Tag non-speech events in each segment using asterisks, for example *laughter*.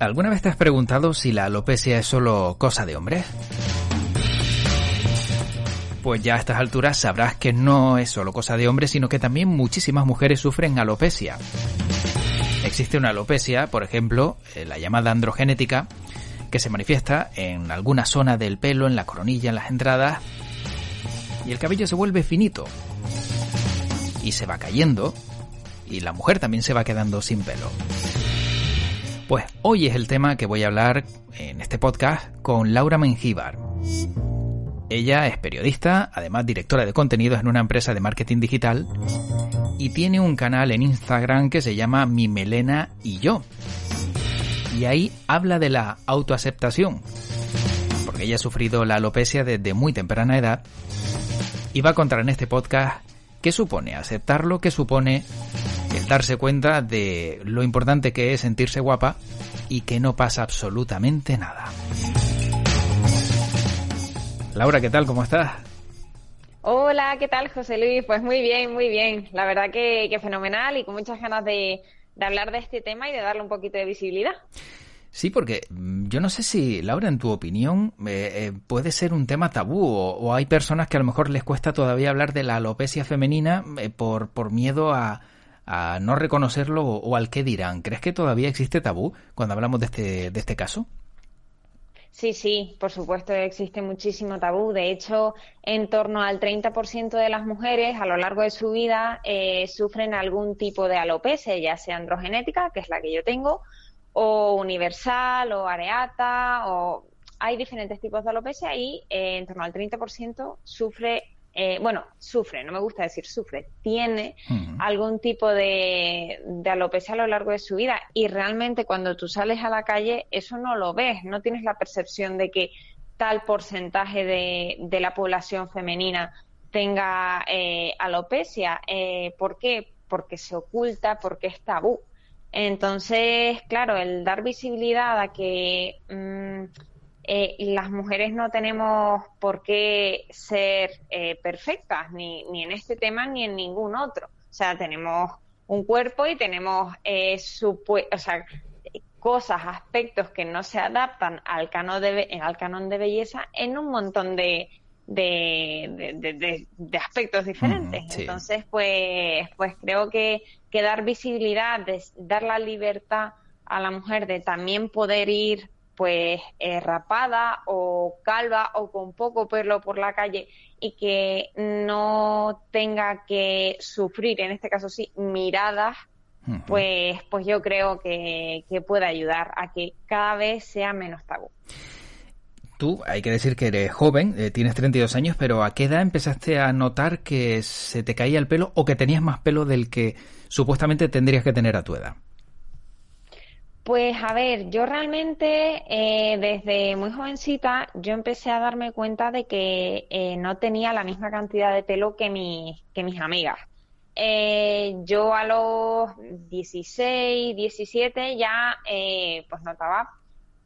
¿Alguna vez te has preguntado si la alopecia es solo cosa de hombres? Pues ya a estas alturas sabrás que no es solo cosa de hombres, sino que también muchísimas mujeres sufren alopecia. Existe una alopecia, por ejemplo, eh, la llamada androgenética, que se manifiesta en alguna zona del pelo, en la coronilla, en las entradas, y el cabello se vuelve finito, y se va cayendo y la mujer también se va quedando sin pelo. Pues hoy es el tema que voy a hablar en este podcast con Laura Mengíbar. Ella es periodista, además directora de contenidos en una empresa de marketing digital y tiene un canal en Instagram que se llama Mi Melena y yo. Y ahí habla de la autoaceptación, porque ella ha sufrido la alopecia desde muy temprana edad y va a contar en este podcast ¿Qué supone aceptarlo? ¿Qué supone el darse cuenta de lo importante que es sentirse guapa y que no pasa absolutamente nada? Laura, ¿qué tal? ¿Cómo estás? Hola, ¿qué tal, José Luis? Pues muy bien, muy bien. La verdad que, fenomenal y con muchas ganas de, de hablar de este tema y de darle un poquito de visibilidad. Sí, porque mm, yo no sé si, Laura, en tu opinión, eh, eh, puede ser un tema tabú o, hay personas que a lo mejor les cuesta todavía hablar de la alopecia femenina eh, por, por miedo a, a no reconocerlo o, al qué dirán. ¿Crees que todavía existe tabú cuando hablamos de este, de este caso? Sí, sí, por supuesto existe muchísimo tabú. De hecho, en torno al 30% de las mujeres a lo largo de su vida sufren algún tipo de alopecia, ya sea androgenética, que es la que yo tengo, o universal o areata o hay diferentes tipos de alopecia y eh, en torno al 30% sufre, eh, bueno, sufre, no me gusta decir sufre, tiene algún tipo de, de, alopecia a lo largo de su vida y realmente cuando tú sales a la calle eso no lo ves, no tienes la percepción de que tal porcentaje de, de la población femenina tenga eh, alopecia. ¿Por qué? Porque se oculta, porque es tabú. Entonces, claro, el dar visibilidad a que mm, eh, las mujeres no tenemos por qué ser eh, perfectas, ni, ni en este tema ni en ningún otro. O sea, tenemos un cuerpo y tenemos eh, o sea, cosas, aspectos que no se adaptan al canon de, al canon de belleza en un montón de, de, de, aspectos diferentes. Entonces, pues, pues creo que, que dar visibilidad, dar la libertad a la mujer de también poder ir pues eh, rapada o calva o con poco pelo por la calle y que no tenga que sufrir, en este caso sí, miradas, pues, pues yo creo que, que puede ayudar a que cada vez sea menos tabú. Tú, hay que decir que eres joven, eh, tienes 32 años, pero ¿a qué edad empezaste a notar que se te caía el pelo o que tenías más pelo del que supuestamente tendrías que tener a tu edad? Pues a ver, yo realmente eh, desde muy jovencita yo empecé a darme cuenta de que eh, no tenía la misma cantidad de pelo que, mi, que mis amigas. yo a los 16, 17 ya pues notaba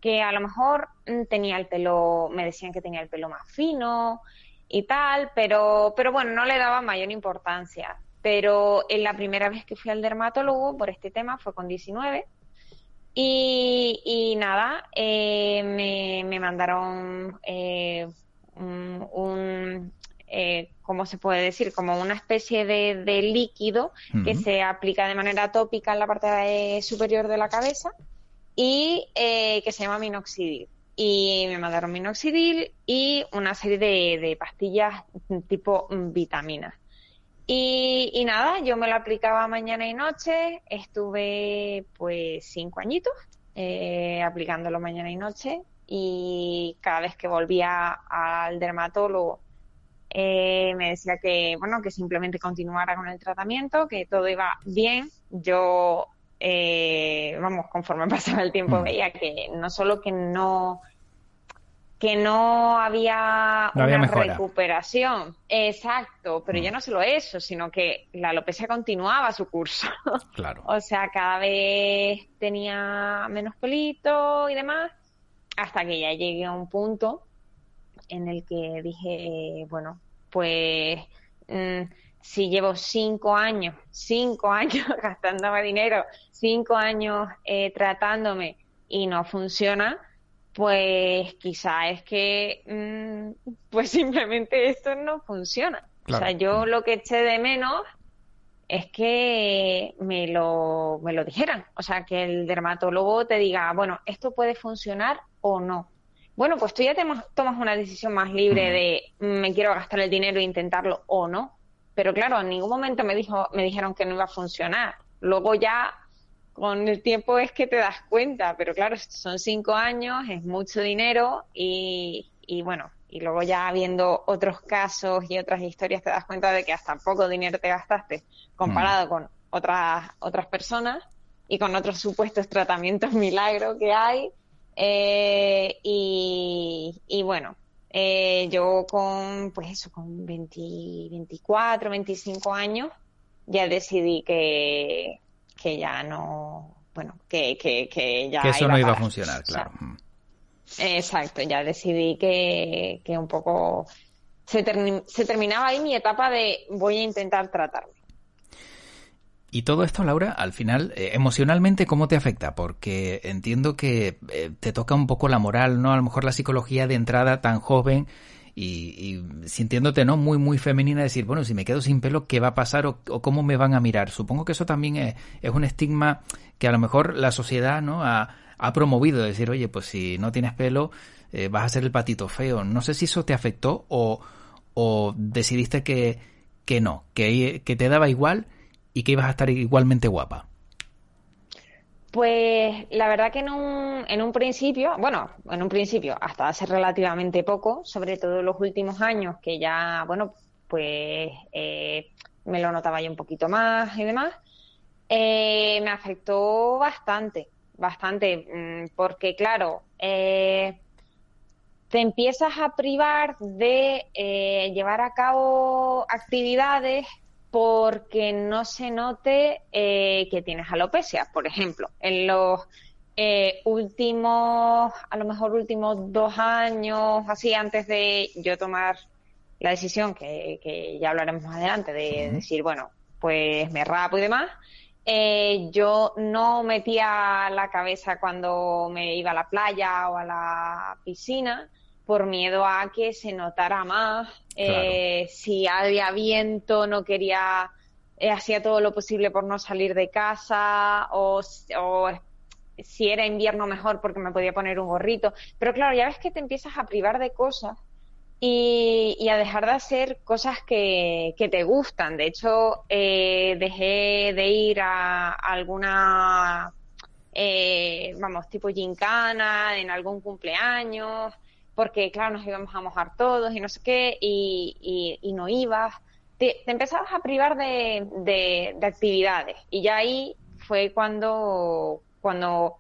que a lo mejor mm, tenía el pelo, me decían que tenía el pelo más fino y tal, pero, pero bueno, no le daba mayor importancia. Pero en la primera vez que fui al dermatólogo por este tema fue con 19 y, nada, eh, me, mandaron eh, un, eh, ¿cómo se puede decir? Como una especie de, líquido que se aplica de manera tópica en la parte superior de la cabeza y eh, que se llama minoxidil. Y me mandaron minoxidil y una serie de, pastillas tipo vitaminas. Y, nada, yo me lo aplicaba mañana y noche, estuve pues cinco añitos eh, aplicándolo mañana y noche y cada vez que volvía al dermatólogo eh, me decía que, bueno, que simplemente continuara con el tratamiento, que todo iba bien. Yo, eh, vamos, conforme *laughs* pasaba el tiempo, mm. veía que no solo que no que no había una recuperación. Exacto, pero ya mm. no solo eso, sino que la alopecia continuaba su curso. *laughs* Claro. o sea, cada vez tenía menos pelito y demás, hasta que ya llegué a un punto en el que dije, bueno, pues mm, si llevo cinco años, cinco *laughs* años gastándome dinero, cinco años eh, tratándome y no funciona, pues quizá es que mm, *laughs* pues simplemente esto no funciona. O sea, yo lo que eché de menos es que me lo, me lo dijeran. O sea, que el dermatólogo te diga, bueno, esto puede funcionar o no. Bueno, pues tú ya te tomas una decisión más libre de mm, me quiero gastar el dinero e intentarlo o no. Pero claro, en ningún momento me dijo, me dijeron que no iba a funcionar. Luego ya con el tiempo es que te das cuenta, pero claro, son cinco años, es mucho dinero y, y bueno, y luego ya viendo otros casos y otras historias te das cuenta de que hasta poco dinero te gastaste comparado mm. con otras, otras personas y con otros supuestos tratamientos *laughs* milagro que hay. Eh, y, y, bueno, eh, yo con, pues eso, con 20, 24, 25 años, ya decidí que, que ya no, bueno, que, que, que ya... Que eso no iba a funcionar, claro. Mm. exacto, ya decidí que, que un poco se, se terminaba ahí mi etapa de voy a intentar tratarme. Y todo esto, Laura, al final, eh, emocionalmente, ¿cómo te afecta? Porque entiendo que eh, te toca un poco la moral, ¿no? A lo mejor la psicología de entrada tan joven y, sintiéndote no muy muy femenina decir bueno si me quedo sin pelo qué va a pasar o, cómo me van a mirar supongo que eso también es, es, un estigma que a lo mejor la sociedad no ha, promovido decir oye pues si no tienes pelo eh, vas a ser el patito feo no sé si eso te afectó o, o decidiste que, no que te daba igual y que ibas a estar igualmente guapa pues la verdad que en un, en un principio, bueno, en un principio hasta hace relativamente poco, sobre todo en los últimos años que ya, bueno, pues eh, me lo notaba yo un poquito más y demás, eh, me afectó bastante, bastante, mm, porque claro, eh, te empiezas a privar de llevar a cabo actividades porque no se note eh, que tienes alopecia. Por ejemplo, en los eh, últimos, a lo mejor últimos dos años, así antes de yo tomar la decisión, que, ya hablaremos más adelante, de decir, bueno, pues me rapo y demás, eh, yo no metía la cabeza cuando me iba a la playa o a la piscina, por miedo a que se notara más. Eh, si había viento, no quería, eh, hacía todo lo posible por no salir de casa, o, si era invierno mejor porque me podía poner un gorrito. Pero claro, ya ves que te empiezas a privar de cosas y, a dejar de hacer cosas que, te gustan. De hecho, eh, dejé de ir a, alguna, vamos, tipo gincana, en algún cumpleaños porque claro, nos íbamos a mojar todos y no sé qué, y, y, no ibas. Te, empezabas a privar de, de, actividades y ya ahí fue cuando, cuando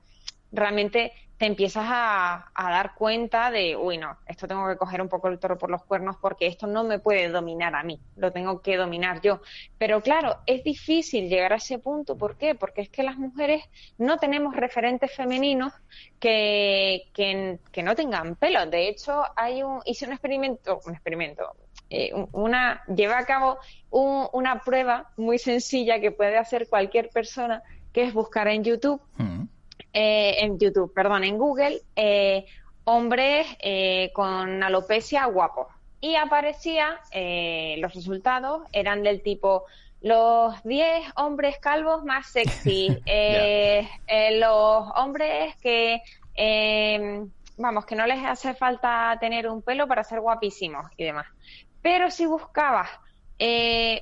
realmente te empiezas a, dar cuenta de, uy, no, esto tengo que coger un poco el toro por los cuernos porque esto no me puede dominar a mí, lo tengo que dominar yo. Pero claro, es difícil llegar a ese punto. ¿Por qué? Porque es que las mujeres no tenemos referentes femeninos que, que, no tengan pelo. De hecho, hay un, hice un experimento, un experimento, eh, una, lleva a cabo una prueba muy sencilla que puede hacer cualquier persona, que es buscar en YouTube. Mm. Eh, en YouTube, perdón, en Google, eh, hombres eh, con alopecia guapos. Y aparecía, los resultados eran del tipo los 10 hombres calvos más sexy, *laughs* los hombres que, vamos, que no les hace falta tener un pelo para ser guapísimos y demás. Pero si buscabas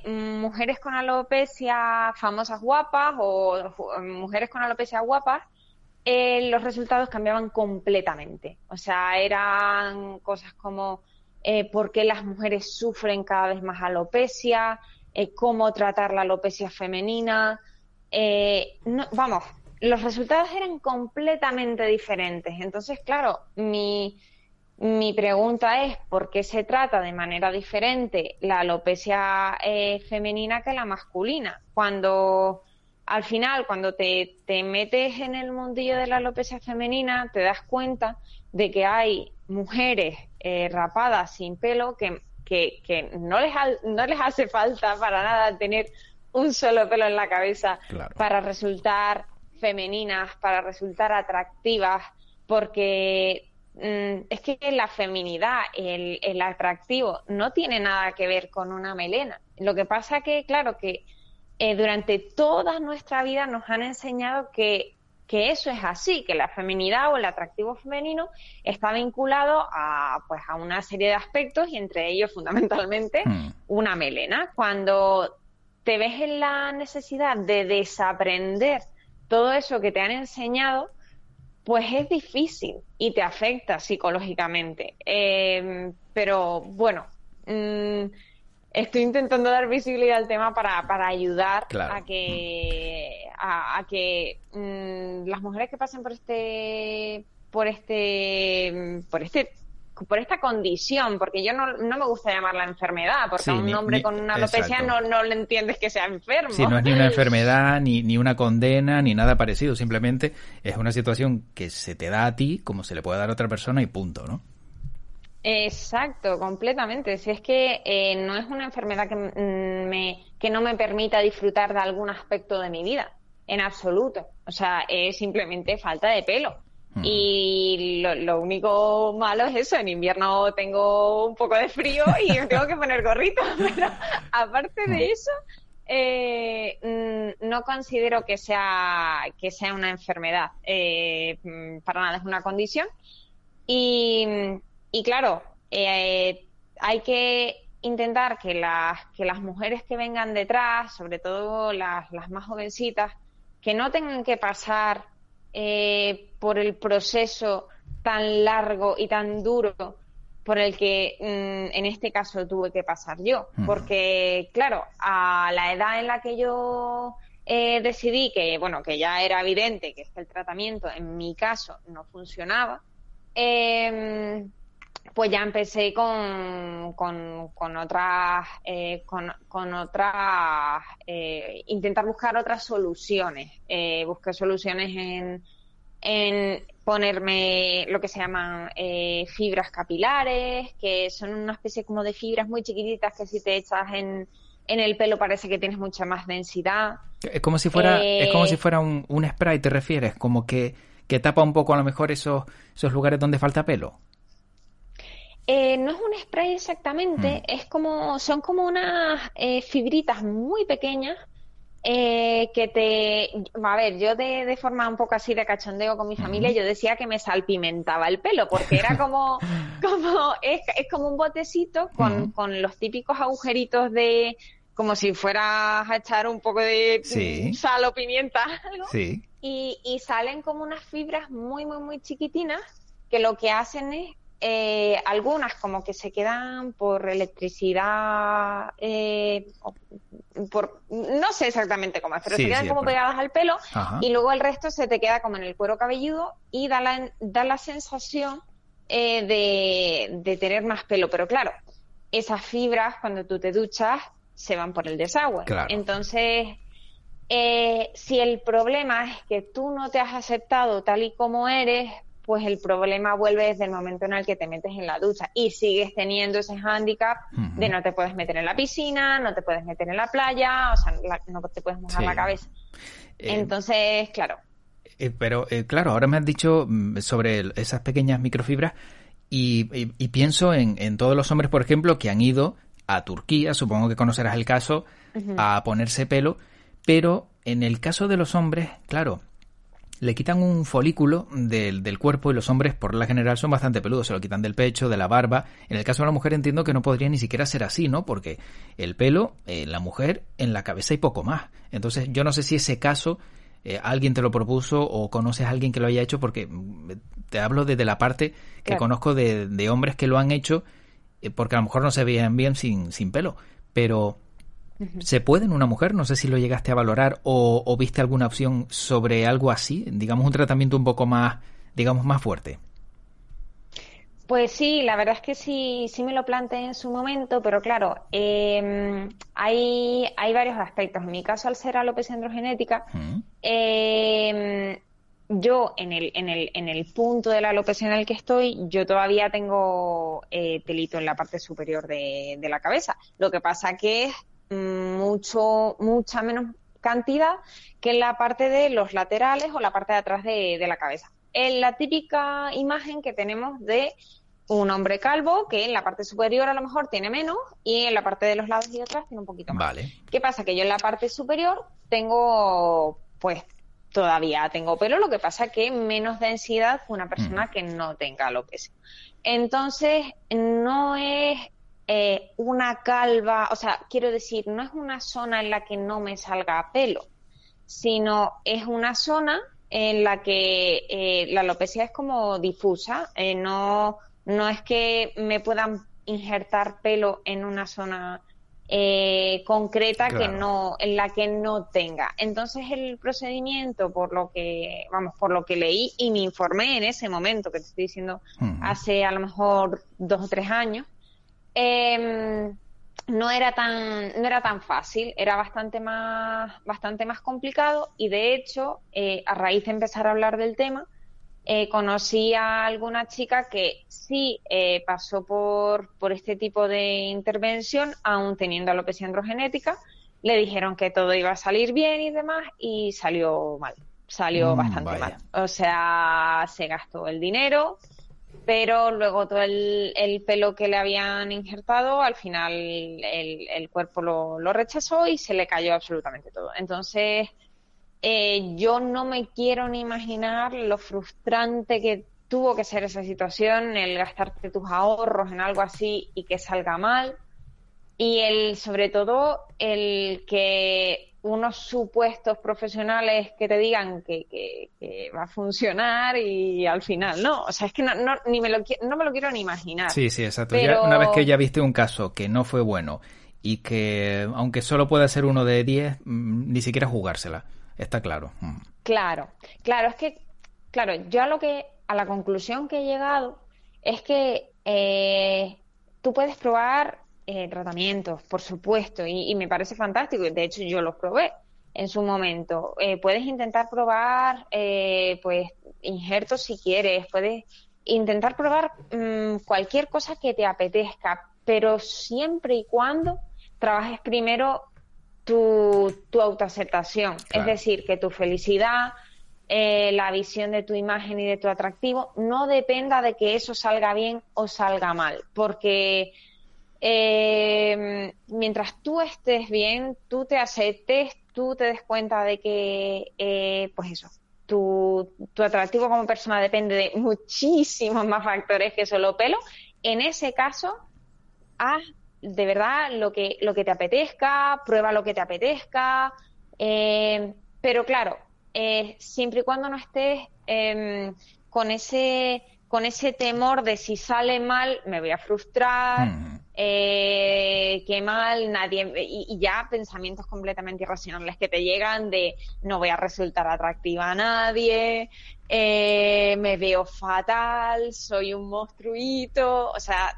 mujeres con alopecia famosas guapas o mujeres con alopecia guapas, eh, los resultados cambiaban completamente. O sea, eran cosas como eh, por qué las mujeres sufren cada vez más alopecia, eh, cómo tratar la alopecia femenina. Eh, vamos, los resultados eran completamente diferentes. Entonces, claro, mi, mi pregunta es por qué se trata de manera diferente la alopecia femenina que la masculina. Cuando al final, cuando te, te, metes en el mundillo de la alopecia femenina, te das cuenta de que hay mujeres eh, rapadas sin pelo que, que, no, les no les hace falta para nada tener un solo pelo en la cabeza para resultar femeninas, para resultar atractivas, porque mm, es que la feminidad, el, el atractivo, no tiene nada que ver con una melena. Lo que pasa que, claro, que eh, durante toda nuestra vida nos han enseñado que, que, eso es así, que la feminidad o el atractivo femenino está vinculado a, pues, a una serie de aspectos y entre ellos fundamentalmente *laughs* hmm. una melena. Cuando te ves en la necesidad de desaprender todo eso que te han enseñado, pues es difícil y te afecta psicológicamente. Eh, pero bueno, mm, estoy intentando dar visibilidad al tema para, para ayudar a que a, que mm, las mujeres que pasen por este por este por este por esta condición, porque yo no, no me gusta llamarla enfermedad, porque a un hombre con una alopecia no, no le entiendes que sea enfermo. Sí, no es ni una *laughs* enfermedad, ni, ni una condena, ni nada parecido, simplemente es una situación que se te da a ti como se le puede dar a otra persona y punto, ¿no? Exacto, completamente. Si es que eh, no es una enfermedad que, mm, me, que no me permita disfrutar de algún aspecto de mi vida, en absoluto. O sea, es simplemente falta de pelo. Y lo, único malo es eso, en invierno tengo un poco de frío y me tengo que poner gorrito, *laughs* pero aparte de eso, eh, mm, no considero que sea, que sea una enfermedad, eh, mm, para nada es una condición. Y, y claro, eh, hay que intentar que las, que las mujeres que vengan detrás, sobre todo las, las más jovencitas, que no tengan que pasar eh, por el proceso tan largo y tan duro por el que mm, en este caso tuve que pasar yo. Porque, claro, a la edad en la que yo eh, decidí que, bueno, que ya era evidente que el tratamiento en mi caso no funcionaba, eh, pues ya empecé con, con, otras, eh, con, otras, eh, intentar buscar otras soluciones. Eh, busqué soluciones en, en ponerme lo que se llaman eh, fibras capilares, que son una especie como de fibras muy chiquititas que si te echas en, en el pelo parece que tienes mucha más densidad. Es como si fuera, es como si fuera un, un spray, ¿te refieres? Como que, que tapa un poco a lo mejor esos, esos lugares donde falta pelo. Eh, no es un spray exactamente, mm. es como, son como unas eh, fibritas muy pequeñas eh, que te, a ver, yo de, forma un poco así de cachondeo con mi familia, yo decía que me salpimentaba el pelo, porque era como, *laughs* como, es, como un botecito con, con los típicos agujeritos de, como si fueras a echar un poco de sal o pimienta, algo, y, y salen como unas fibras muy, muy, muy chiquitinas que lo que hacen es eh, algunas como que se quedan por electricidad, eh, por, no sé exactamente cómo es, pero se quedan como pegadas al pelo y luego el resto se te queda como en el cuero cabelludo y da la, da la sensación eh, de, de tener más pelo. Pero claro, esas fibras cuando tú te duchas se van por el desagüe. Entonces, si el problema es que tú no te has aceptado tal y como eres, pues el problema vuelve desde el momento en el que te metes en la ducha y sigues teniendo ese hándicap de no te puedes meter en la piscina, no te puedes meter en la playa, o sea, no te puedes mojar la cabeza. Eh, Entonces, claro. Eh, pero, eh, claro, ahora me has dicho mm, sobre esas pequeñas microfibras y, pienso en, en, todos los hombres, por ejemplo, que han ido a Turquía, supongo que conocerás el caso, a ponerse pelo, pero en el caso de los hombres, claro, le quitan un folículo del, del, cuerpo y los hombres por la general son bastante peludos, se lo quitan del pecho, de la barba. En el caso de la mujer entiendo que no podría ni siquiera ser así, ¿no? Porque el pelo, en la mujer, en la cabeza y poco más. Entonces yo no sé si ese caso eh, alguien te lo propuso o conoces a alguien que lo haya hecho porque mm, te hablo desde la parte que conozco de, de hombres que lo han hecho eh, porque a lo mejor no se veían bien sin, sin pelo, pero ¿se puede en una mujer? No sé si lo llegaste a valorar o, o viste alguna opción sobre algo así, digamos un tratamiento un poco más, digamos, más fuerte. Pues sí, la verdad es que sí, sí me lo planteé en su momento, pero claro, em, hay, hay varios aspectos. En mi caso, al ser alopecia androgenética, eh, yo en el, en, el, en el punto de la alopecia en el que estoy, yo todavía tengo eh, pelito en la parte superior de, la cabeza. Lo que pasa que es mucho, mucha menos cantidad que en la parte de los laterales o la parte de atrás de, la cabeza. En la típica imagen que tenemos de un hombre calvo que en la parte superior a lo mejor tiene menos y en la parte de los lados y atrás tiene un poquito más. Vale. ¿Qué pasa? Que yo en la parte superior tengo pues todavía tengo pelo, lo que pasa que menos densidad que una persona que no tenga alopecia. Entonces, no es eh, una calva, o sea, quiero decir, no es una zona en la que no me salga pelo, sino es una zona en la que eh, la alopecia es como difusa, eh, no, no es que me puedan injertar pelo en una zona eh, concreta que no en la que no tenga. Entonces el procedimiento por lo que vamos por lo que leí y me informé en ese momento que te estoy diciendo hace a lo mejor dos o tres años em, no era tan no era tan fácil era bastante más bastante más complicado y de hecho eh, a raíz de empezar a hablar del tema eh, conocí a alguna chica que sí eh, pasó por, por este tipo de intervención, aún teniendo alopecia androgenética. Le dijeron que todo iba a salir bien y demás, y salió mal. Salió mm, bastante mal. O sea, se gastó el dinero, pero luego todo el, pelo que le habían injertado, al final el, cuerpo lo, lo rechazó y se le cayó absolutamente todo. Entonces, eh, yo no me quiero ni imaginar lo frustrante que tuvo que ser esa situación, el gastarte tus ahorros en algo así y que salga mal. Y el, sobre todo, el que unos supuestos profesionales que te digan que, va a funcionar y al final no. O sea, es que no, ni me lo, no me lo quiero ni imaginar. Sí, sí, exacto. una vez que ya viste un caso que no fue bueno y que, aunque solo pueda ser uno de diez, mm, ni siquiera jugársela. Está claro. Mm. Claro, claro, es que, claro, yo a lo que, a la conclusión que he llegado es que eh, tú puedes probar eh, tratamientos, por supuesto, y, me parece fantástico. De hecho, yo los probé en su momento. Eh, puedes intentar probar, pues, injertos si quieres. Puedes intentar probar mm, cualquier cosa que te apetezca, pero siempre y cuando trabajes primero tu, tu autoaceptación. Es decir, que tu felicidad, eh, la visión de tu imagen y de tu atractivo no dependa de que eso salga bien o salga mal. Porque eh, mientras tú estés bien, tú te aceptes, tú te des cuenta de que, eh, pues eso, tu, tu atractivo como persona depende de muchísimos más factores que solo pelo. En ese caso, haz de verdad lo que, lo que te apetezca, prueba lo que te apetezca, eh, pero claro, eh, siempre y cuando no estés em, con ese con ese temor de si sale mal me voy a frustrar, mm. Eh, qué mal, nadie y, ya pensamientos completamente irracionales que te llegan de no voy a resultar atractiva a nadie, me veo fatal, soy un monstruito, o sea,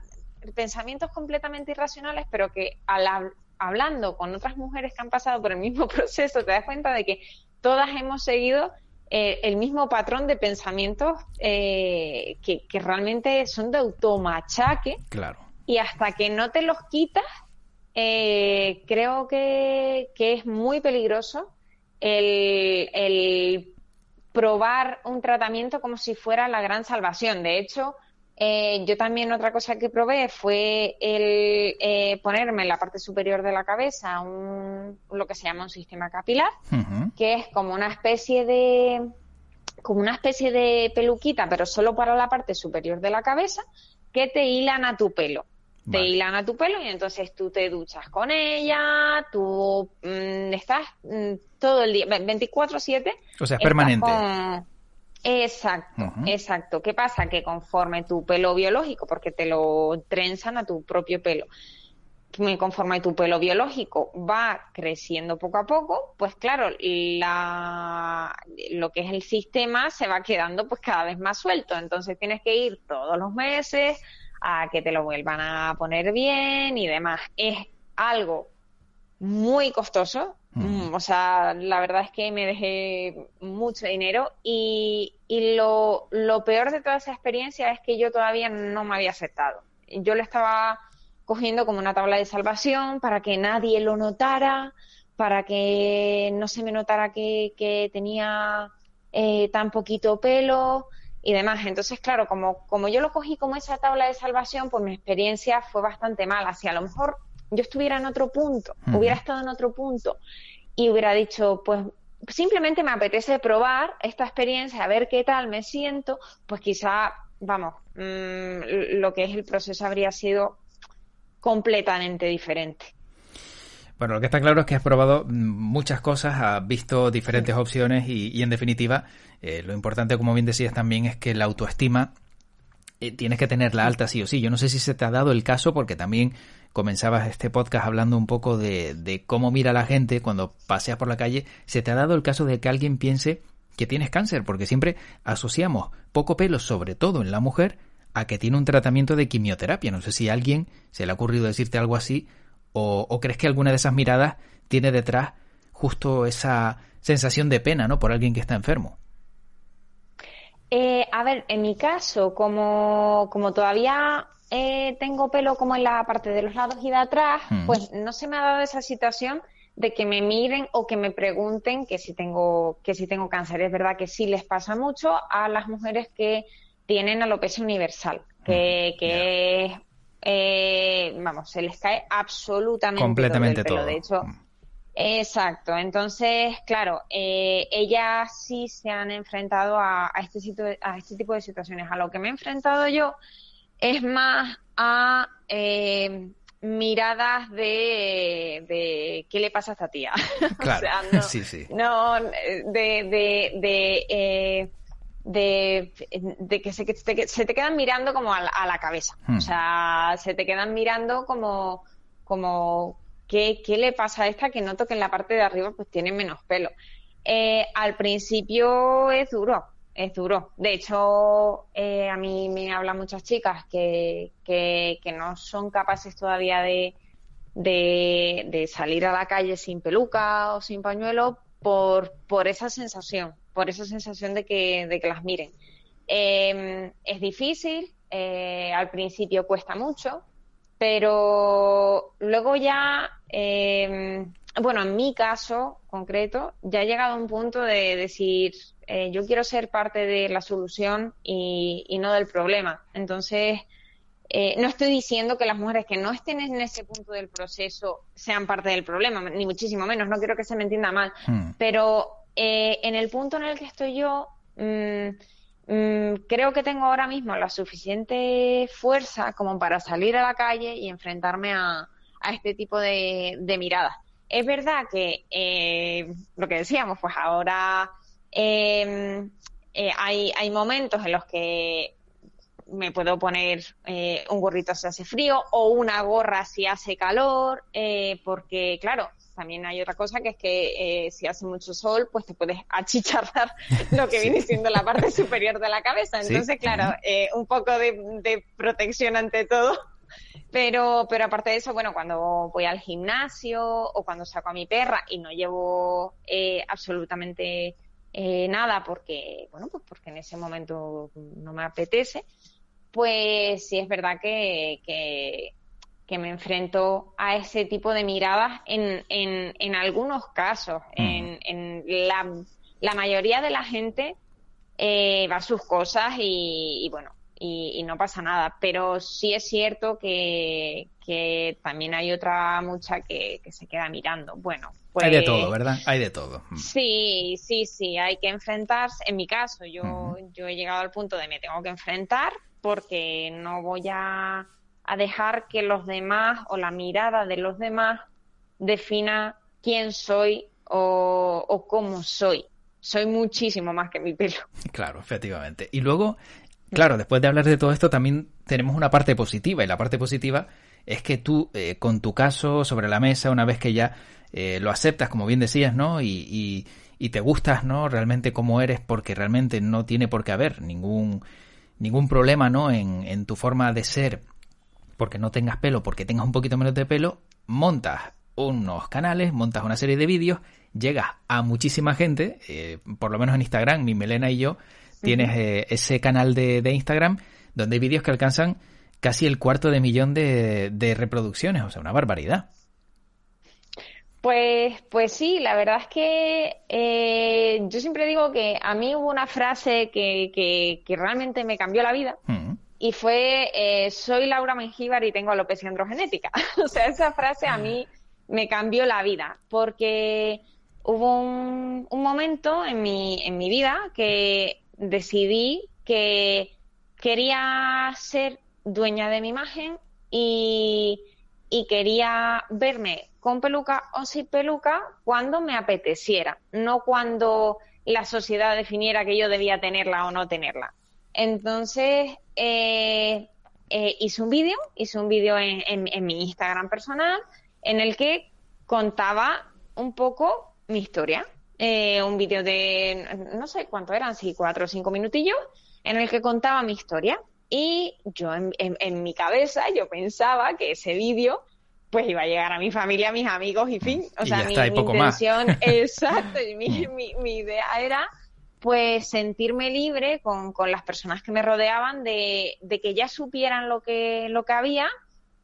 pensamientos completamente irracionales, pero que al, hablando con otras mujeres que han pasado por el mismo *laughs* proceso, te das cuenta de que todas hemos seguido eh, el mismo patrón de pensamientos eh, que, realmente son de automachaque. Claro. Y hasta que no te los quitas, eh, creo que, es muy peligroso el, el probar un tratamiento como si fuera la gran salvación. De hecho, eh, yo también otra cosa que probé fue el eh, ponerme en la parte superior de la cabeza un, lo que se llama un sistema capilar, que es como una especie de como una especie de peluquita, pero solo para la parte superior de la cabeza, que te hilan a tu pelo. Te hilan a tu pelo y entonces tú te duchas con ella, tú mm, estás mm, todo el día, 24/7. O sea, es permanente. Exacto, exacto. ¿Qué pasa? Que conforme tu pelo biológico, porque te lo trenzan a tu propio pelo, conforme tu pelo biológico va creciendo poco a poco, pues claro, la, lo que es el sistema se va quedando pues cada vez más suelto. Entonces tienes que ir todos los meses a que te lo vuelvan a poner bien y demás. Es algo muy costoso, mm, o sea, la verdad es que me dejé mucho dinero y, y lo, lo peor de toda esa experiencia es que yo todavía no me había aceptado. Yo lo estaba cogiendo como una tabla de salvación para que nadie lo notara, para que no se me notara que, que tenía eh, tan poquito pelo y demás. Entonces, claro, como, como yo lo cogí como esa tabla de salvación, pues mi experiencia fue bastante mala. Si a lo mejor yo estuviera en otro punto, hubiera estado en otro punto y hubiera dicho, pues simplemente me apetece probar esta experiencia, a ver qué tal me siento, pues quizá, vamos, mm, lo que es el proceso habría sido completamente diferente. Bueno, lo que está claro es que has probado muchas cosas, has visto diferentes opciones y, en definitiva, eh, lo importante, como bien decías también, es que la autoestima eh, tienes que tenerla alta sí o sí. Yo no sé si se te ha dado el caso porque también comenzabas este podcast hablando un poco de, cómo mira la gente cuando paseas por la calle, se te ha dado el caso de que alguien piense que tienes cáncer, porque siempre asociamos poco pelo, sobre todo en la mujer, a que tiene un tratamiento de quimioterapia. No sé si a alguien se le ha ocurrido decirte algo así o, o crees que alguna de esas miradas tiene detrás justo esa sensación de pena, ¿no? Por alguien que está enfermo. Eh, a ver, en mi caso, como, como todavía eh, tengo pelo como en la parte de los lados y de atrás, mm. pues no se me ha dado esa situación de que me miren o que me pregunten que si tengo que si tengo cáncer. Es verdad que sí les pasa mucho a las mujeres que tienen alopecia universal, que, mm, que eh, vamos, se les cae absolutamente completamente todo. todo. De hecho, mm. Exacto, entonces, claro, eh, ellas sí se han enfrentado a, este, a este tipo de situaciones. A lo que me he enfrentado yo es más a eh, miradas de, qué le pasa a esta tía. *laughs* Claro, no, sí, sí. No, de, de, de, eh, de, que se, se, te quedan mirando como a la, cabeza. O hmm. sea, se te quedan mirando como, como ¿qué, ¿qué, le pasa a esta que noto que en la parte de arriba pues tiene menos pelo? Eh, al principio es duro, es duro. De hecho, eh, a mí me hablan muchas chicas que, que, no son capaces todavía de, de, salir a la calle sin peluca o sin pañuelo por, por esa sensación, por esa sensación de que, de que las miren. Em, es difícil, eh, al principio cuesta mucho, pero luego ya, em, bueno, en mi caso concreto, ya he llegado a un punto de decir, eh, yo quiero ser parte de la solución y, no del problema. Entonces, eh, no estoy diciendo que las mujeres que no estén en ese punto del proceso sean parte del problema, ni muchísimo menos, no quiero que se me entienda mal, hmm. pero eh, en el punto en el que estoy yo, mm, mm, creo que tengo ahora mismo la suficiente fuerza como para salir a la calle y enfrentarme a, este tipo de, miradas. Es verdad que lo que decíamos, pues ahora Em, eh, hay, hay momentos en los que me puedo poner eh, un gorrito si hace frío o una gorra si hace calor, eh, porque claro, también hay otra cosa que es que si hace mucho sol, pues te puedes achicharrar *laughs* lo que viene siendo la parte superior de la cabeza. Entonces, claro, un poco de, de, protección ante todo. Pero, pero aparte de eso, bueno, cuando voy al gimnasio o cuando saco a mi perra y no llevo absolutamente eh, nada porque, bueno, pues porque en ese momento no me apetece, pues sí es verdad que, que, me enfrento a ese tipo de miradas en, en, en algunos casos. Mm. En, en la, la, mayoría de la gente eh, va a sus cosas y, bueno, y, no pasa nada. Pero sí es cierto que, que también hay otra mucha que, que se queda mirando. Bueno, hay de todo, ¿verdad? Hay de todo. Mm. Sí, sí, sí, hay que enfrentarse. En mi caso, yo, yo he llegado al punto de me tengo que enfrentar porque no voy a, a dejar que los demás o la mirada de los demás defina quién soy o, cómo soy. Soy muchísimo más que mi pelo. Claro, efectivamente. Y luego, claro, después de hablar de todo esto, también tenemos una parte positiva. Y la parte positiva es que tú, eh, con tu caso sobre la mesa, una vez que ya eh, lo aceptas, como bien decías, ¿no? Y, y, te gustas, ¿no? Realmente como eres, porque realmente no tiene por qué haber ningún, ningún problema, ¿no? En tu forma de ser, porque no tengas pelo, porque tengas un poquito menos de pelo, montas unos canales, montas una serie de vídeos, llegas a muchísima gente, eh, por lo menos en Instagram, mi Melena y yo, tienes eh, ese canal de, de, Instagram donde hay vídeos que alcanzan casi el cuarto de millón de, de reproducciones, o sea, una barbaridad. Pues, pues sí, la verdad es que eh, yo siempre digo que a mí hubo una frase que, que, realmente me cambió la vida mm. Y fue eh, soy Laura Mengíbar y tengo alopecia androgenética. *laughs* o sea, esa frase a mí me cambió la vida porque hubo un, un momento en mi, en mi vida que decidí que quería ser dueña de mi imagen y, y quería verme con peluca o sin peluca cuando me apeteciera, no cuando la sociedad definiera que yo debía tenerla o no tenerla. Entonces, eh, eh, hice un vídeo, hice un vídeo en, mi Instagram personal en el que contaba un poco mi historia. Eh, un vídeo de, no sé cuánto eran, si cuatro o cinco minutillos, en el que contaba mi historia. Y yo en mi cabeza, yo pensaba que ese vídeo pues iba a llegar a mi familia, a mis amigos y fin. O sea, mi, intención, *laughs* exacto, y mi, mi, idea era pues sentirme libre con, con las personas que me rodeaban de, de, que ya supieran lo que, lo que había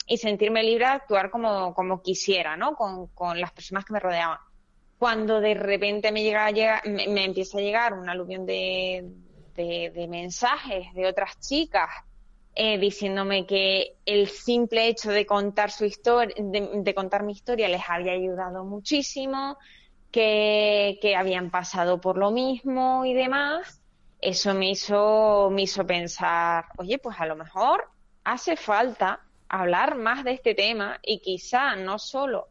y sentirme libre de actuar como, como quisiera, ¿no? Con, con las personas que me rodeaban. Cuando de repente me llega, llega me, empieza a llegar un aluvión de, de, de mensajes de otras chicas eh, diciéndome que el simple hecho de contar su historia, de, contar mi historia les había ayudado muchísimo, que, habían pasado por lo mismo y demás. Eso me hizo, me hizo pensar, oye, pues a lo mejor hace falta hablar más de este tema y quizá no solo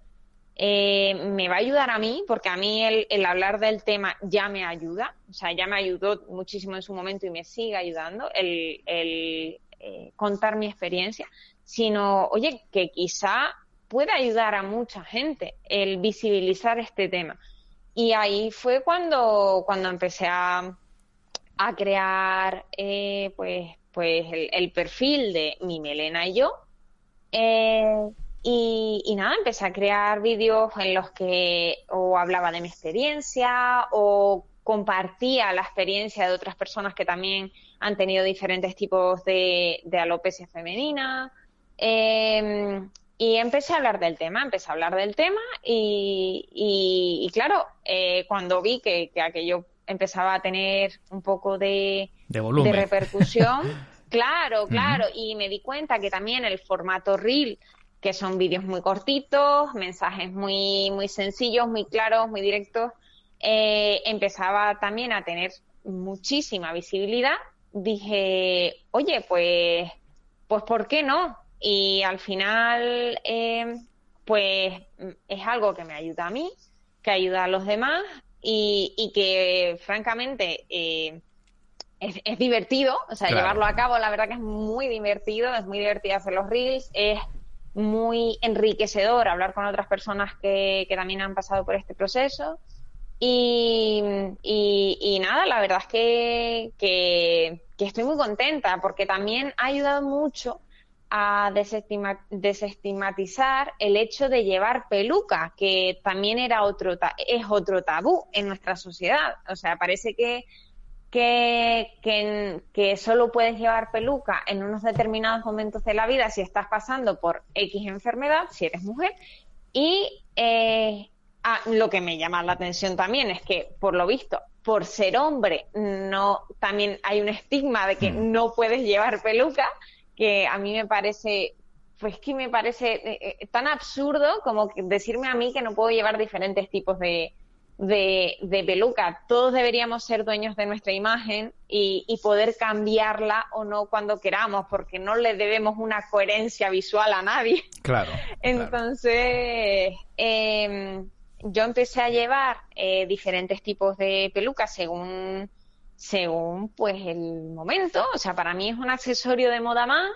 eh, me va a ayudar a mí, porque a mí el, el, hablar del tema ya me ayuda, o sea, ya me ayudó muchísimo en su momento y me sigue ayudando el, el, eh, contar mi experiencia, sino, oye, que quizá pueda ayudar a mucha gente el visibilizar este tema. Y ahí fue cuando, cuando empecé a, a crear eh, pues, pues el, perfil de mi Melena y yo. Eh, y, nada, empecé a crear vídeos en los que o hablaba de mi experiencia o compartía la experiencia de otras personas que también han tenido diferentes tipos de, alopecia femenina. Em, y empecé a hablar del tema, empecé a hablar del tema y, claro, eh, cuando vi que, aquello empezaba a tener un poco de, de, repercusión, *laughs* claro, claro, y me di cuenta que también el formato reel, que son vídeos muy cortitos, mensajes muy, muy sencillos, muy claros, muy directos, eh, empezaba también a tener muchísima visibilidad dije, oye, pues, pues, ¿por qué no? Y al final, eh, pues, es algo que me ayuda a mí, que ayuda a los demás y, y que, francamente, eh, es, divertido, o sea, llevarlo a cabo, la verdad que es muy divertido, es muy divertido hacer los reels, es muy enriquecedor hablar con otras personas que, que también han pasado por este proceso. Y, y, nada, la verdad es que, que, estoy muy contenta porque también ha ayudado mucho a desestigmatizar el hecho de llevar peluca, que también era otro es otro tabú en nuestra sociedad. O sea, parece que, que, que, que, solo puedes llevar peluca en unos determinados momentos de la vida si estás pasando por X enfermedad, si eres mujer, y eh, Ah, lo que me llama la atención también es que, por lo visto, por ser hombre, no también hay un estigma de que mm. no puedes llevar peluca, que a mí me parece, pues que me parece eh, eh, tan absurdo como decirme a mí que no puedo llevar diferentes tipos de, de, peluca. Todos deberíamos ser dueños de nuestra imagen y, poder cambiarla o no cuando queramos, porque no le debemos una coherencia visual a nadie. *laughs* Claro. Entonces, Eh, yo empecé a llevar eh, diferentes tipos de pelucas según según pues el momento. O sea, para mí es un accesorio de moda más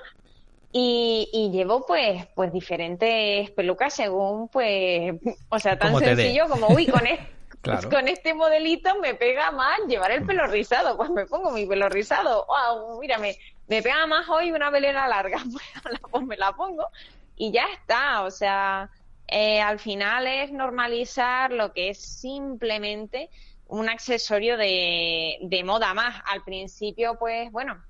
y, y llevo pues pues diferentes pelucas según pues o sea tan sencillo como uy con este *laughs* Con este modelito me pega más llevar el pelo rizado, pues me pongo mi pelo rizado. Wow, mírame, me pega más hoy una velera larga, *laughs* pues me la pongo y ya está. O sea, eh, al final es normalizar lo que es simplemente un accesorio de, de moda más. Al principio, pues bueno,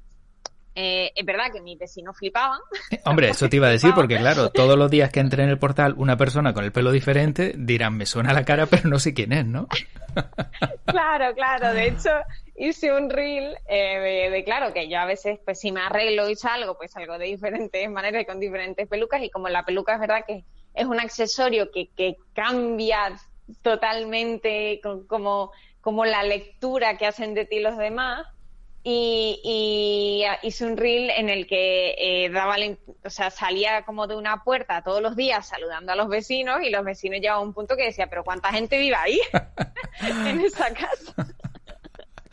eh, es verdad que mis vecinos flipaban. Eh, hombre, eso te iba a decir porque claro, todos los días que entre en el portal una persona con el pelo diferente dirán, me suena la cara, pero no sé quién es, ¿no? *laughs* claro, claro. De hecho, hice un reel eh, de, claro, que yo a veces, pues si me arreglo y salgo, pues salgo de diferentes *laughs* maneras y con diferentes pelucas y como la peluca es verdad que es un accesorio que, que cambia totalmente como, como la lectura que hacen de ti los demás, y, y, hice un reel en el que eh, daba, o sea, salía como de una puerta todos los días saludando a los vecinos y los vecinos llegaban a un punto que decía, pero ¿cuánta gente vive ahí *laughs* en esa casa?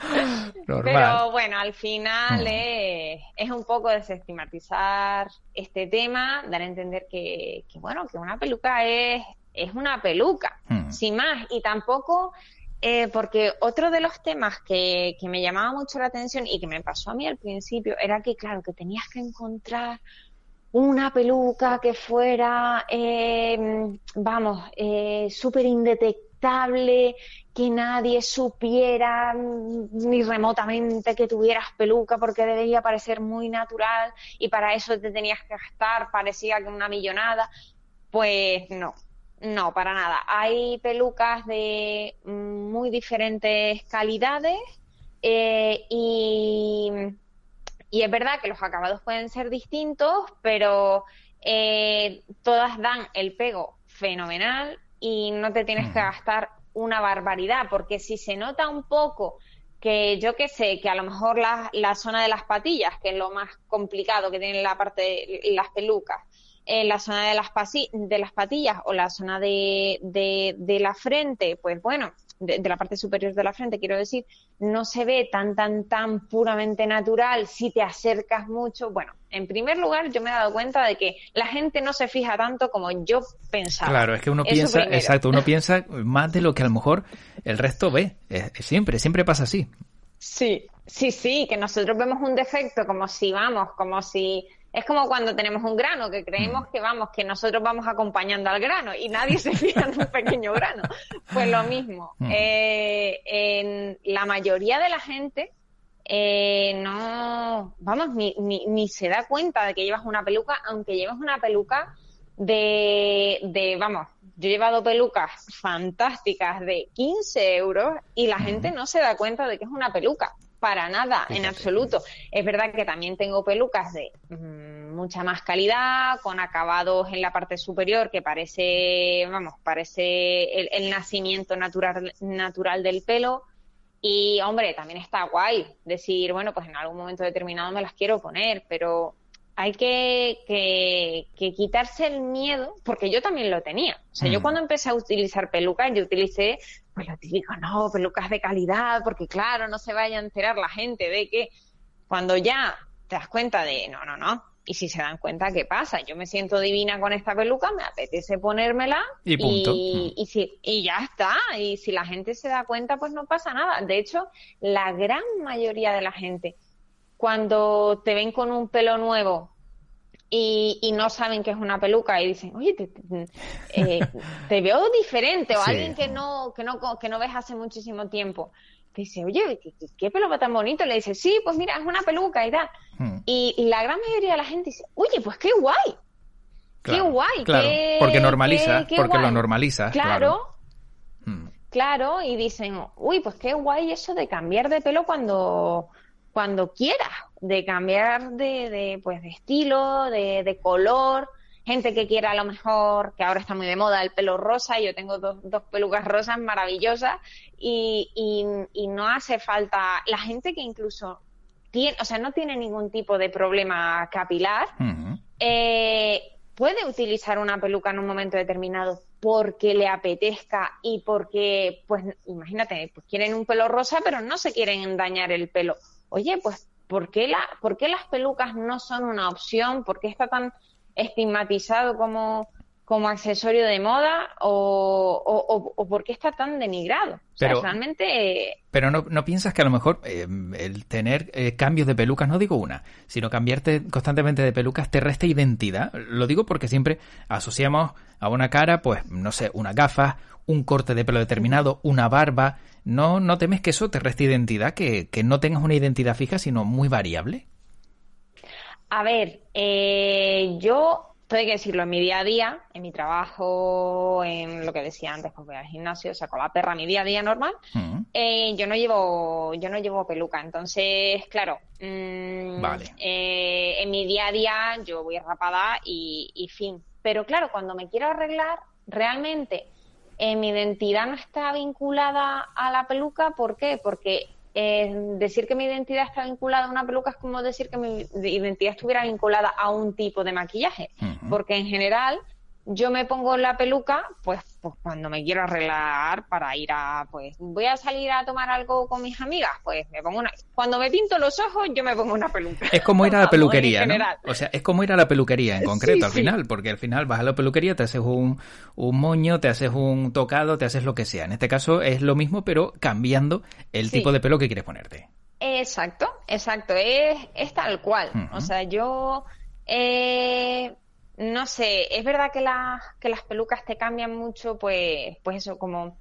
*laughs* Pero bueno, al final mm. es un poco desestigmatizar este tema, dar a entender que, que bueno, que una peluca es, es una peluca, mm. sin más, y tampoco eh, porque otro de los temas que, que, me llamaba mucho la atención y que me pasó a mí al principio era que, claro, que tenías que encontrar una peluca que fuera, eh, vamos, eh, súper indetectable, que nadie supiera ni remotamente que tuvieras peluca porque debía parecer muy natural y para eso te tenías que gastar, parecía que una millonada. Pues no, no, para nada. Hay pelucas de muy diferentes calidades eh, y, es verdad que los acabados pueden ser distintos, pero eh, todas dan el pego fenomenal y no te tienes que gastar una barbaridad, porque si se nota un poco que yo qué sé, que a lo mejor la, la, zona de las patillas, que es lo más complicado que tienen la parte de las pelucas, en la zona de las, de las patillas o la zona de, de, la frente, pues bueno, de, la parte superior de la frente, quiero decir, no se ve tan, tan, tan puramente natural si te acercas mucho. Bueno, en primer lugar, yo me he dado cuenta de que la gente no se fija tanto como yo pensaba. Claro, es que uno piensa, exacto, uno piensa más de lo que a lo mejor el resto ve. siempre, siempre pasa así. Sí, sí, sí, que nosotros vemos un defecto como si vamos, como si es como cuando tenemos un grano, que creemos mm. que vamos, que nosotros vamos acompañando al grano y nadie se fija en un pequeño grano. Pues lo mismo. Mm. Eh, en la mayoría de la gente eh, no, vamos, ni, ni, ni, se da cuenta de que llevas una peluca, aunque lleves una peluca de, de, vamos, yo he llevado pelucas fantásticas de 15 euros y la gente no se da cuenta de que es una peluca para nada, en absoluto. Es verdad que también tengo pelucas de mm, mucha más calidad, con acabados en la parte superior que parece, vamos, parece el, nacimiento natural, natural del pelo. Y, hombre, también está guay decir, bueno, pues en algún momento determinado me las quiero poner, pero hay que, que, quitarse el miedo, porque yo también lo tenía. O sea, yo mm. cuando empecé a utilizar pelucas, yo utilicé pues lo típico, no, pelucas de calidad, porque claro, no se vaya a enterar la gente de que cuando ya te das cuenta de, no, no, no, y si se dan cuenta, ¿qué pasa? Yo me siento divina con esta peluca, me apetece ponérmela y, punto. y, y, si, y ya está. Y si la gente se da cuenta, pues no pasa nada. De hecho, la gran mayoría de la gente, cuando te ven con un pelo nuevo y, no saben que es una peluca y dicen, oye, te, eh, *laughs* veo diferente, o alguien que no, que, no, que no ves hace muchísimo tiempo. Te dice, oye, ¿qué, qué peluca tan bonito? Le dice, sí, pues mira, es una peluca y tal. Hmm. Y, la gran mayoría de la gente dice, oye, pues qué guay. qué guay. Claro, porque normaliza, porque lo normaliza. Claro. Hmm. Claro. y dicen, uy, pues qué guay eso de cambiar de pelo cuando, cuando quieras, de cambiar de, de, pues, de estilo, de, de, color. Gente que quiera a lo mejor, que ahora está muy de moda, el pelo rosa, yo tengo dos, dos pelucas rosas maravillosas y, y, y, no hace falta, la gente que incluso tiene, o sea, no tiene ningún tipo de problema capilar, eh, puede utilizar una peluca en un momento determinado porque le apetezca y porque, pues, imagínate, pues quieren un pelo rosa, pero no se quieren dañar el pelo. Oye, pues, ¿por qué, la, ¿por qué las pelucas no son una opción? ¿Por qué está tan estigmatizado como, como accesorio de moda o, o, por qué está tan denigrado. Pero, realmente... Pero no, no, piensas que a lo mejor eh, el tener eh, cambios de pelucas, no digo una, sino cambiarte constantemente de pelucas te resta identidad. Lo digo porque siempre asociamos a una cara, pues, no sé, una gafas, un corte de pelo determinado, una barba. ¿No, no temes que eso te reste identidad, que, que no tengas una identidad fija, sino muy variable? A ver, eh, yo hay que decirlo, en mi día a día, en mi trabajo, en lo que decía antes, pues voy al gimnasio, saco la perra, mi día a día normal, mm. eh, yo no llevo, yo no llevo peluca. Entonces, claro, mm, eh, en mi día a día yo voy rapada y, y fin. Pero claro, cuando me quiero arreglar, realmente eh, mi identidad no está vinculada a la peluca. ¿Por qué? Porque eh, decir que mi identidad está vinculada a una peluca es como decir que mi identidad estuviera vinculada a un tipo de maquillaje, porque en general yo me pongo la peluca, pues, pues cuando me quiero arreglar para ir a, pues, voy a salir a tomar algo con mis amigas, pues me pongo una, cuando me pinto los ojos, yo me pongo una peluca. Es como ir a la *laughs* peluquería, ¿no? O sea, es como ir a la peluquería en concreto al final, porque al final vas a la peluquería, te haces un, un moño, te haces un tocado, te haces lo que sea. En este caso es lo mismo, pero cambiando el tipo de pelo que quieres ponerte. Exacto, exacto, es, es tal cual. O sea, yo eh, no sé, es verdad que, que las pelucas te cambian mucho, pues, pues eso, como,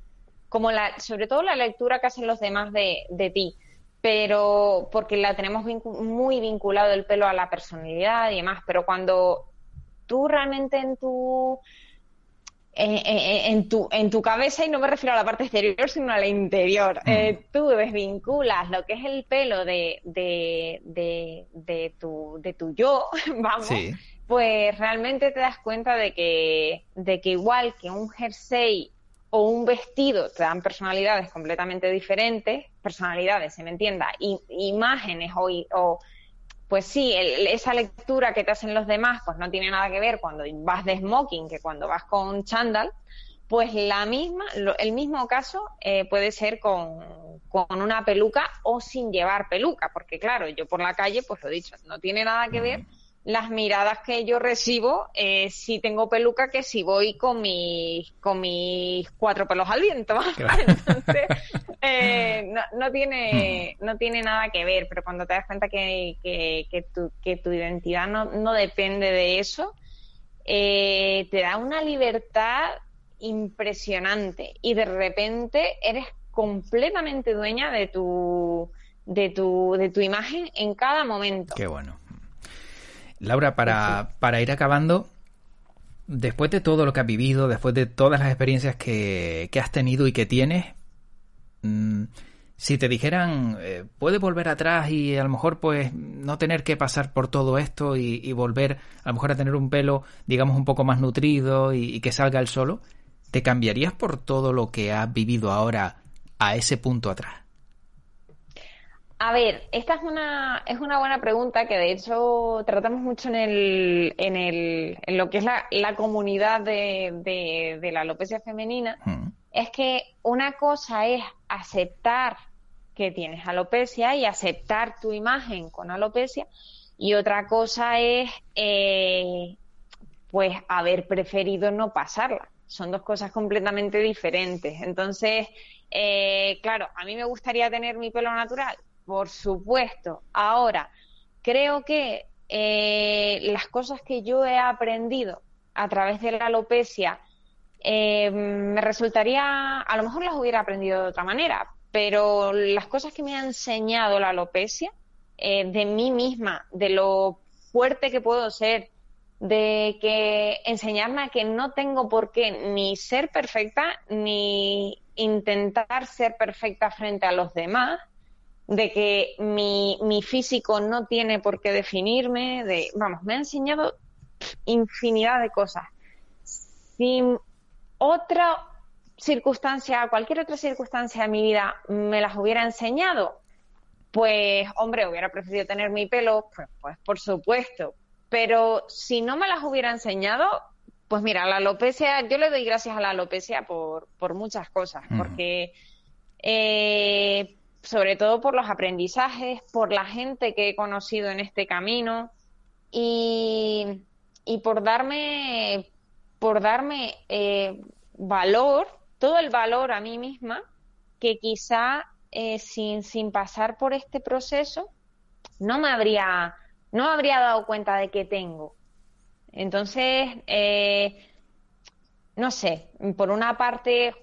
como la, sobre todo la lectura que hacen los demás de, de ti, pero porque la tenemos muy vinculado el pelo a la personalidad y demás, pero cuando tú realmente en tu, en, tu, en tu cabeza, y no me refiero a la parte exterior, sino a la interior. Mm. Eh, tú desvinculas lo que es el pelo de, de, de, de, tu, de tu yo, *laughs* vamos, pues realmente te das cuenta de que, de que igual que un jersey o un vestido te dan personalidades completamente diferentes, personalidades, se me entienda, y, imágenes o, o, pues sí, esa lectura que te hacen los demás, pues no tiene nada que ver cuando vas de smoking que cuando vas con chándal, pues la misma, el mismo caso eh, puede ser con, con, una peluca o sin llevar peluca, porque claro, yo por la calle, pues lo he dicho, no tiene nada que ver las miradas que yo recibo eh, si tengo peluca que si voy con mis con mis cuatro pelos al viento. *laughs* Entonces *laughs* eh, no, no, tiene no tiene nada que ver pero cuando te das cuenta que, que, tu, que tu identidad no, no depende de eso eh, te da una libertad impresionante y de repente eres completamente dueña de tu de tu de tu imagen en cada momento. Qué bueno Laura, para, para ir acabando, después de todo lo que has vivido, después de todas las experiencias que, has tenido y que tienes, mm, si te dijeran, eh, puedes volver atrás y a lo mejor pues no tener que pasar por todo esto y, volver a lo mejor a tener un pelo, digamos, un poco más nutrido y, y que salga el solo, ¿te cambiarías por todo lo que has vivido ahora a ese punto atrás? A ver, esta es una, es una buena pregunta que de hecho tratamos mucho en, el, en, el, en lo que es la, la comunidad de, de, la alopecia femenina. Mm. Es que una cosa es aceptar que tienes alopecia y aceptar tu imagen con alopecia y otra cosa es eh, pues haber preferido no pasarla. Son dos cosas completamente diferentes. Entonces, eh, claro, a mí me gustaría tener mi pelo natural por supuesto. Ahora, creo que eh, las cosas que yo he aprendido a través de la alopecia eh, me resultaría, a lo mejor las hubiera aprendido de otra manera, pero las cosas que me ha enseñado la alopecia, eh, de mí misma, de lo fuerte que puedo ser, de que enseñarme a que no tengo por qué ni ser perfecta ni intentar ser perfecta frente a los demás, de que mi, mi físico no tiene por qué definirme, de, vamos, me ha enseñado infinidad de cosas. Si otra circunstancia, cualquier otra circunstancia de mi vida me las hubiera enseñado, pues, hombre, hubiera preferido tener mi pelo, pues, pues por supuesto. pero si no me las hubiera enseñado, pues mira, la alopecia, yo le doy gracias a la alopecia por, por muchas cosas, porque eh, sobre todo por los aprendizajes, por la gente que he conocido en este camino y, y por darme, por darme eh, valor, todo el valor a mí misma, que quizá eh, sin, sin pasar por este proceso no me habría, no habría dado cuenta de que tengo. Entonces, eh, no sé, por una parte,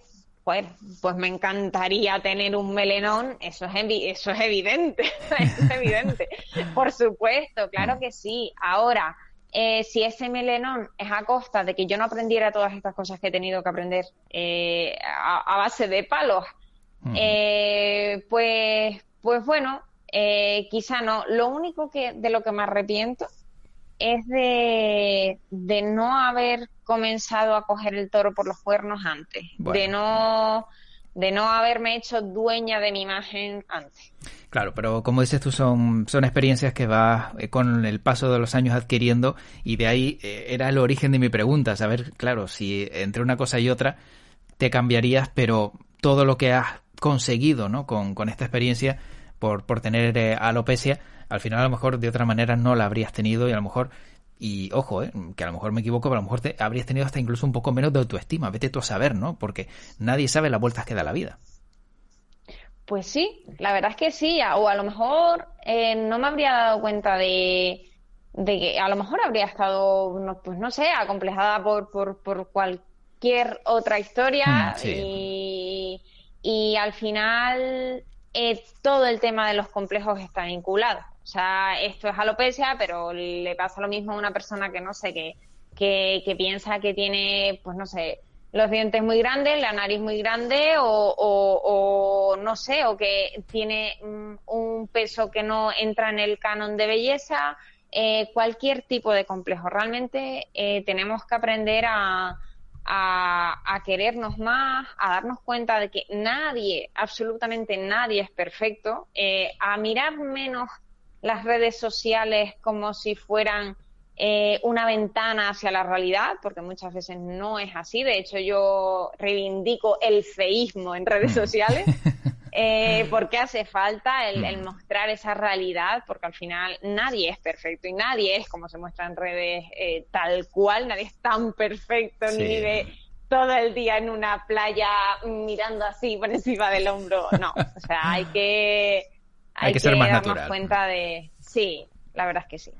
pues me encantaría tener un melenón, eso es, eso es evidente, *laughs* es evidente. Por supuesto, claro que sí. Ahora, eh, si ese melenón es a costa de que yo no aprendiera todas estas cosas que he tenido que aprender eh, a, base de palos, eh, pues, pues bueno, quizá no. Lo único que de lo que me arrepiento es de, de no haber comenzado a coger el toro por los cuernos antes, de no de no haberme hecho dueña de mi imagen antes. Claro, pero como dices tú, son, son experiencias que vas eh, con el paso de los años adquiriendo y de ahí eh, era el origen de mi pregunta, saber, claro, si entre una cosa y otra te cambiarías, pero todo lo que has conseguido ¿no? con, con esta experiencia por, por tener eh, alopecia, al final a lo mejor de otra manera no la habrías tenido y a lo mejor y ojo, eh, que a lo mejor me equivoco, pero a lo mejor te habrías tenido hasta incluso un poco menos de autoestima. Vete tú a saber, ¿no? Porque nadie sabe las vueltas que da la vida. Pues sí, la verdad es que sí. O a lo mejor eh, no me habría dado cuenta de, de, que a lo mejor habría estado, no, pues no sé, acomplejada por, por, por cualquier otra historia hmm, y, y, al final eh, todo el tema de los complejos está vinculado. O sea, esto es alopecia, pero le pasa lo mismo a una persona que no sé, que, que, piensa que tiene, pues no sé, los dientes muy grandes, la nariz muy grande o, o, no sé, o que tiene un peso que no entra en el canon de belleza, eh, cualquier tipo de complejo. Realmente eh, tenemos que aprender a, a, querernos más, a darnos cuenta de que nadie, absolutamente nadie es perfecto, eh, a mirar menos las redes sociales como si fueran eh, una ventana hacia la realidad, porque muchas veces no es así. De hecho, yo reivindico el feísmo en redes mm. sociales, *laughs* eh, porque hace falta el, mm. mostrar esa realidad, porque al final nadie es perfecto y nadie es como se muestra en redes eh, tal cual, nadie es tan perfecto ni vive todo el día en una playa mirando así por encima del hombro. No, o sea, hay que hay, que, ser más natural. cuenta de... Sí, la verdad es que sí.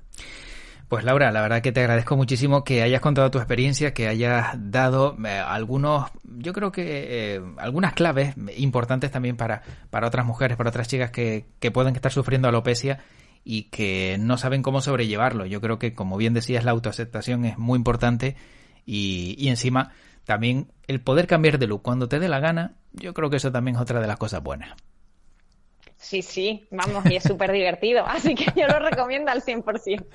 Pues Laura, la verdad que te agradezco muchísimo que hayas contado tu experiencia, que hayas dado eh, algunos, yo creo que eh, algunas claves importantes también para, para otras mujeres, para otras chicas que, que pueden estar sufriendo alopecia y que no saben cómo sobrellevarlo. Yo creo que, como bien decías, la autoaceptación es muy importante y, y encima también el poder cambiar de look cuando te dé la gana, yo creo que eso también es otra de las cosas buenas. Sí, sí, vamos, y es súper divertido, *laughs* así que yo lo recomiendo al 100%.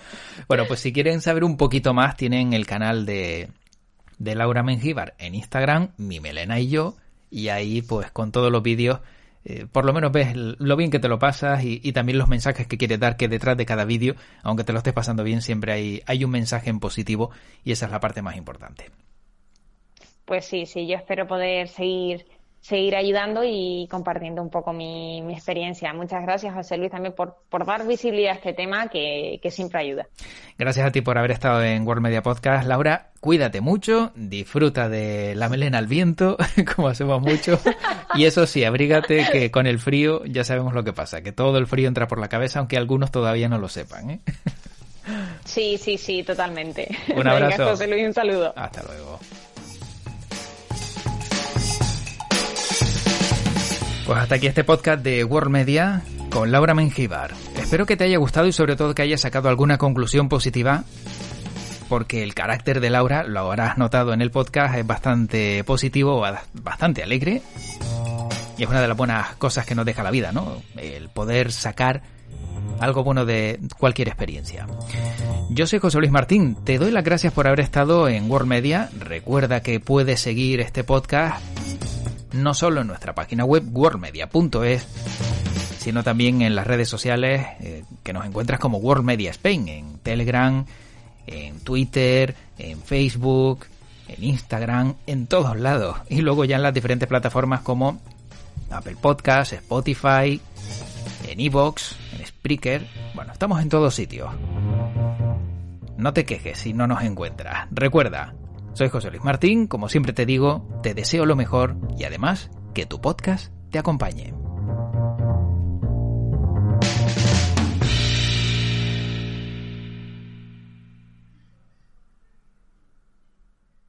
Bueno, pues si quieren saber un poquito más, tienen el canal de, de Laura Mengíbar en Instagram, mi melena y yo, y ahí pues con todos los vídeos, eh, por lo menos ves lo bien que te lo pasas y, y también los mensajes que quieres dar, que detrás de cada vídeo, aunque te lo estés pasando bien, siempre hay, hay un mensaje en positivo y esa es la parte más importante. Pues sí, sí, yo espero poder seguir seguir ayudando y compartiendo un poco mi, experiencia. Muchas gracias, José Luis, también por, por dar visibilidad a este tema que, siempre ayuda. Gracias a ti por haber estado en World Media Podcast. Laura, cuídate mucho, disfruta de la melena al viento, *laughs* como hacemos mucho. *laughs* Y eso sí, abrígate que con el frío ya sabemos lo que pasa, que todo el frío entra por la cabeza, aunque algunos todavía no lo sepan. ¿eh? Sí, sí, sí, totalmente. Un *laughs* abrazo. José Luis, un saludo. Hasta luego. Pues hasta aquí este podcast de World Media con Laura Mengíbar. Espero que te haya gustado y sobre todo que hayas sacado alguna conclusión positiva porque el carácter de Laura, lo habrás notado en el podcast, es bastante positivo, bastante alegre. Y es una de las buenas cosas que nos deja la vida, ¿no? El poder sacar algo bueno de cualquier experiencia. Yo soy José Luis Martín, te doy las gracias por haber estado en World Media. Recuerda que puedes seguir este podcast no solo en nuestra página web worldmedia.es, sino también en las redes sociales eh, que nos encuentras como World Media Spain, en Telegram, en Twitter, en Facebook, en Instagram, en todos lados. Y luego ya en las diferentes plataformas como Apple Podcasts, Spotify, en Evox, en Spreaker. Bueno, estamos en todos sitios. No te quejes si no nos encuentras. Recuerda, soy José Luis Martín, como siempre te digo, te deseo lo mejor y además que tu podcast te acompañe.